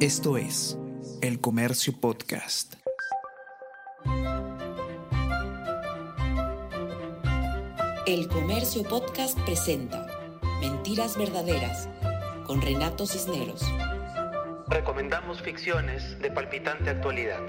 Esto es El Comercio Podcast. El Comercio Podcast presenta Mentiras Verdaderas con Renato Cisneros. Recomendamos ficciones de palpitante actualidad.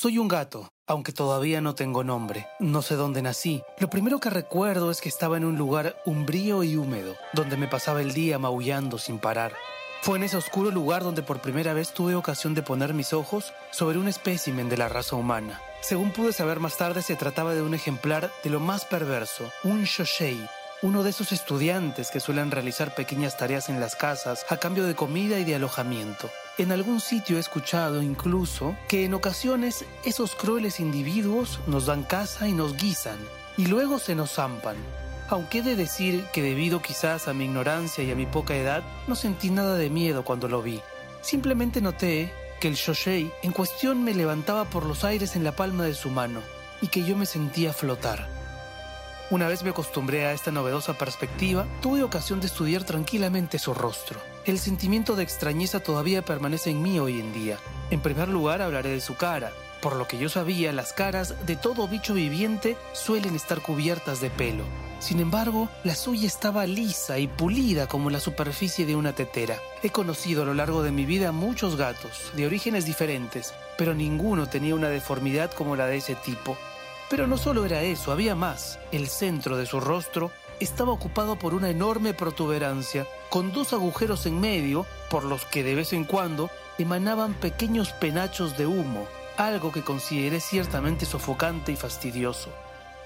Soy un gato, aunque todavía no tengo nombre. No sé dónde nací. Lo primero que recuerdo es que estaba en un lugar umbrío y húmedo, donde me pasaba el día maullando sin parar. Fue en ese oscuro lugar donde por primera vez tuve ocasión de poner mis ojos sobre un espécimen de la raza humana. Según pude saber más tarde, se trataba de un ejemplar de lo más perverso, un Shoshei, uno de esos estudiantes que suelen realizar pequeñas tareas en las casas a cambio de comida y de alojamiento. En algún sitio he escuchado incluso que en ocasiones esos crueles individuos nos dan caza y nos guisan, y luego se nos zampan. Aunque he de decir que debido quizás a mi ignorancia y a mi poca edad, no sentí nada de miedo cuando lo vi. Simplemente noté que el Shoshei en cuestión me levantaba por los aires en la palma de su mano y que yo me sentía flotar. Una vez me acostumbré a esta novedosa perspectiva, tuve ocasión de estudiar tranquilamente su rostro. El sentimiento de extrañeza todavía permanece en mí hoy en día. En primer lugar hablaré de su cara. Por lo que yo sabía, las caras de todo bicho viviente suelen estar cubiertas de pelo. Sin embargo, la suya estaba lisa y pulida como la superficie de una tetera. He conocido a lo largo de mi vida muchos gatos, de orígenes diferentes, pero ninguno tenía una deformidad como la de ese tipo. Pero no solo era eso, había más. El centro de su rostro estaba ocupado por una enorme protuberancia, con dos agujeros en medio, por los que de vez en cuando emanaban pequeños penachos de humo, algo que consideré ciertamente sofocante y fastidioso.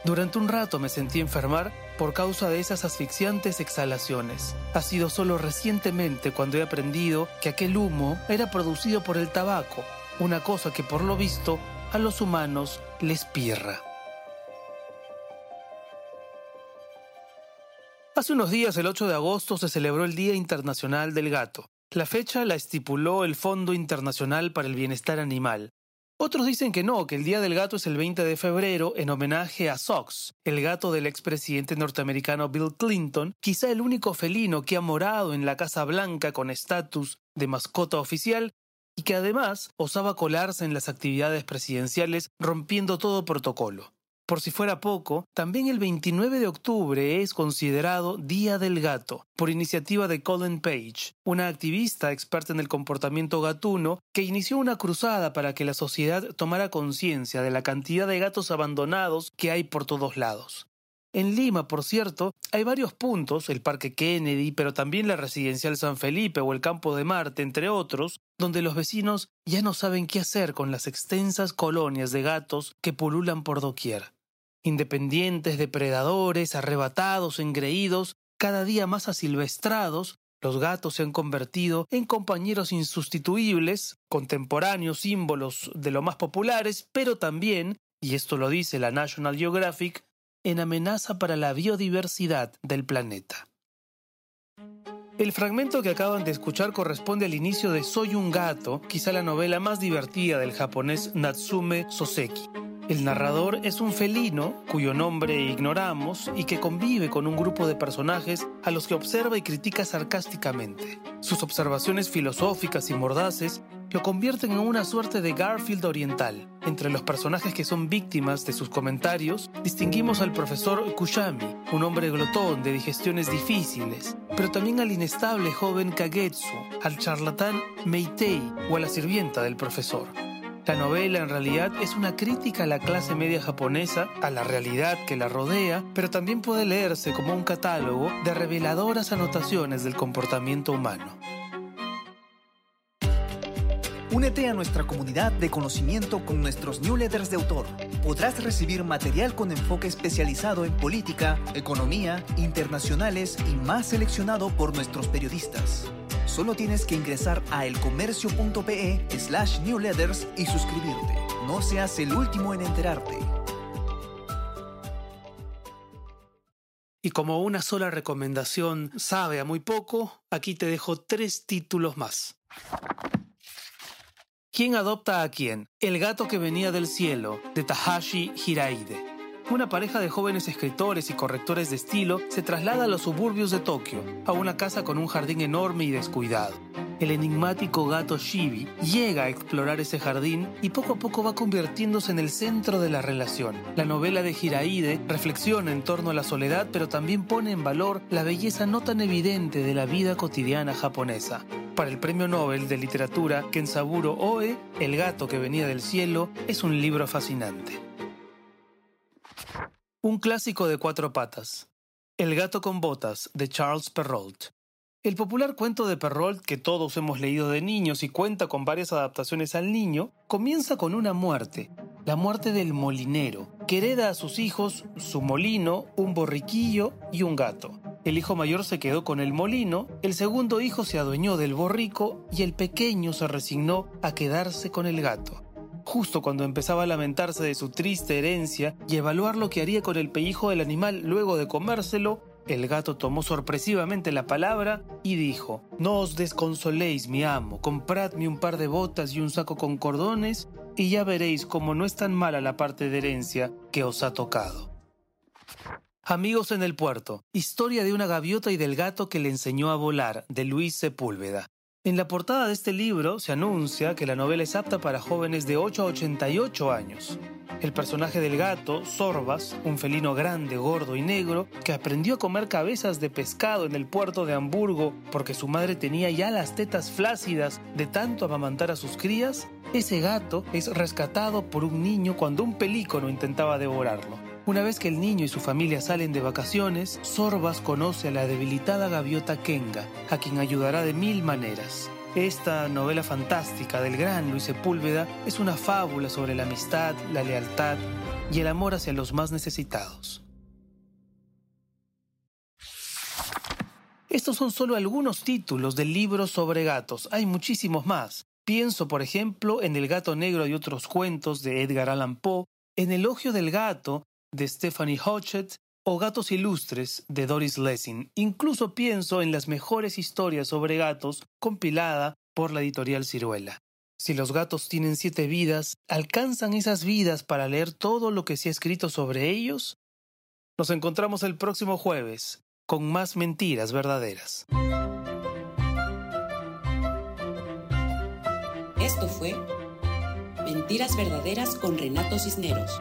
Durante un rato me sentí enfermar por causa de esas asfixiantes exhalaciones. Ha sido solo recientemente cuando he aprendido que aquel humo era producido por el tabaco, una cosa que por lo visto a los humanos les pirra. Hace unos días, el 8 de agosto, se celebró el Día Internacional del Gato. La fecha la estipuló el Fondo Internacional para el Bienestar Animal. Otros dicen que no, que el Día del Gato es el 20 de febrero en homenaje a Sox, el gato del expresidente norteamericano Bill Clinton, quizá el único felino que ha morado en la Casa Blanca con estatus de mascota oficial y que además osaba colarse en las actividades presidenciales rompiendo todo protocolo. Por si fuera poco, también el 29 de octubre es considerado Día del Gato, por iniciativa de Colin Page, una activista experta en el comportamiento gatuno que inició una cruzada para que la sociedad tomara conciencia de la cantidad de gatos abandonados que hay por todos lados. En Lima, por cierto, hay varios puntos, el Parque Kennedy, pero también la Residencial San Felipe o el Campo de Marte, entre otros, donde los vecinos ya no saben qué hacer con las extensas colonias de gatos que pululan por doquier independientes, depredadores, arrebatados, engreídos, cada día más asilvestrados, los gatos se han convertido en compañeros insustituibles, contemporáneos símbolos de lo más populares, pero también, y esto lo dice la National Geographic, en amenaza para la biodiversidad del planeta. El fragmento que acaban de escuchar corresponde al inicio de Soy un gato, quizá la novela más divertida del japonés Natsume Soseki. El narrador es un felino cuyo nombre ignoramos y que convive con un grupo de personajes a los que observa y critica sarcásticamente. Sus observaciones filosóficas y mordaces lo convierten en una suerte de Garfield oriental. Entre los personajes que son víctimas de sus comentarios, distinguimos al profesor Kushami, un hombre glotón de digestiones difíciles, pero también al inestable joven Kagetsu, al charlatán Meitei o a la sirvienta del profesor. La novela en realidad es una crítica a la clase media japonesa, a la realidad que la rodea, pero también puede leerse como un catálogo de reveladoras anotaciones del comportamiento humano. Únete a nuestra comunidad de conocimiento con nuestros newsletters de autor. Podrás recibir material con enfoque especializado en política, economía, internacionales y más seleccionado por nuestros periodistas. Solo tienes que ingresar a elcomercio.pe slash newsletters y suscribirte. No seas el último en enterarte. Y como una sola recomendación sabe a muy poco, aquí te dejo tres títulos más. ¿Quién adopta a quién? El gato que venía del cielo, de Tahashi Hiraide. Una pareja de jóvenes escritores y correctores de estilo se traslada a los suburbios de Tokio, a una casa con un jardín enorme y descuidado. El enigmático gato Shibi llega a explorar ese jardín y poco a poco va convirtiéndose en el centro de la relación. La novela de Hiraide reflexiona en torno a la soledad, pero también pone en valor la belleza no tan evidente de la vida cotidiana japonesa. Para el Premio Nobel de Literatura Kensaburo Oe, El gato que venía del cielo es un libro fascinante. Un clásico de cuatro patas. El gato con botas de Charles Perrault. El popular cuento de Perrault que todos hemos leído de niños y cuenta con varias adaptaciones al niño, comienza con una muerte, la muerte del molinero, que hereda a sus hijos su molino, un borriquillo y un gato. El hijo mayor se quedó con el molino, el segundo hijo se adueñó del borrico y el pequeño se resignó a quedarse con el gato justo cuando empezaba a lamentarse de su triste herencia y evaluar lo que haría con el pellejo del animal luego de comérselo, el gato tomó sorpresivamente la palabra y dijo, No os desconsoléis, mi amo, compradme un par de botas y un saco con cordones, y ya veréis cómo no es tan mala la parte de herencia que os ha tocado. Amigos en el puerto, historia de una gaviota y del gato que le enseñó a volar, de Luis Sepúlveda. En la portada de este libro se anuncia que la novela es apta para jóvenes de 8 a 88 años. El personaje del gato, Sorbas, un felino grande, gordo y negro, que aprendió a comer cabezas de pescado en el puerto de Hamburgo porque su madre tenía ya las tetas flácidas de tanto amamantar a sus crías, ese gato es rescatado por un niño cuando un pelícono intentaba devorarlo. Una vez que el niño y su familia salen de vacaciones, Sorbas conoce a la debilitada gaviota Kenga, a quien ayudará de mil maneras. Esta novela fantástica del gran Luis Sepúlveda es una fábula sobre la amistad, la lealtad y el amor hacia los más necesitados. Estos son solo algunos títulos del libro sobre gatos, hay muchísimos más. Pienso, por ejemplo, en El gato negro y otros cuentos de Edgar Allan Poe, en Elogio del gato de Stephanie Hodgett o Gatos Ilustres de Doris Lessing. Incluso pienso en las mejores historias sobre gatos compilada por la editorial Ciruela. Si los gatos tienen siete vidas, ¿alcanzan esas vidas para leer todo lo que se ha escrito sobre ellos? Nos encontramos el próximo jueves con más mentiras verdaderas. Esto fue Mentiras Verdaderas con Renato Cisneros.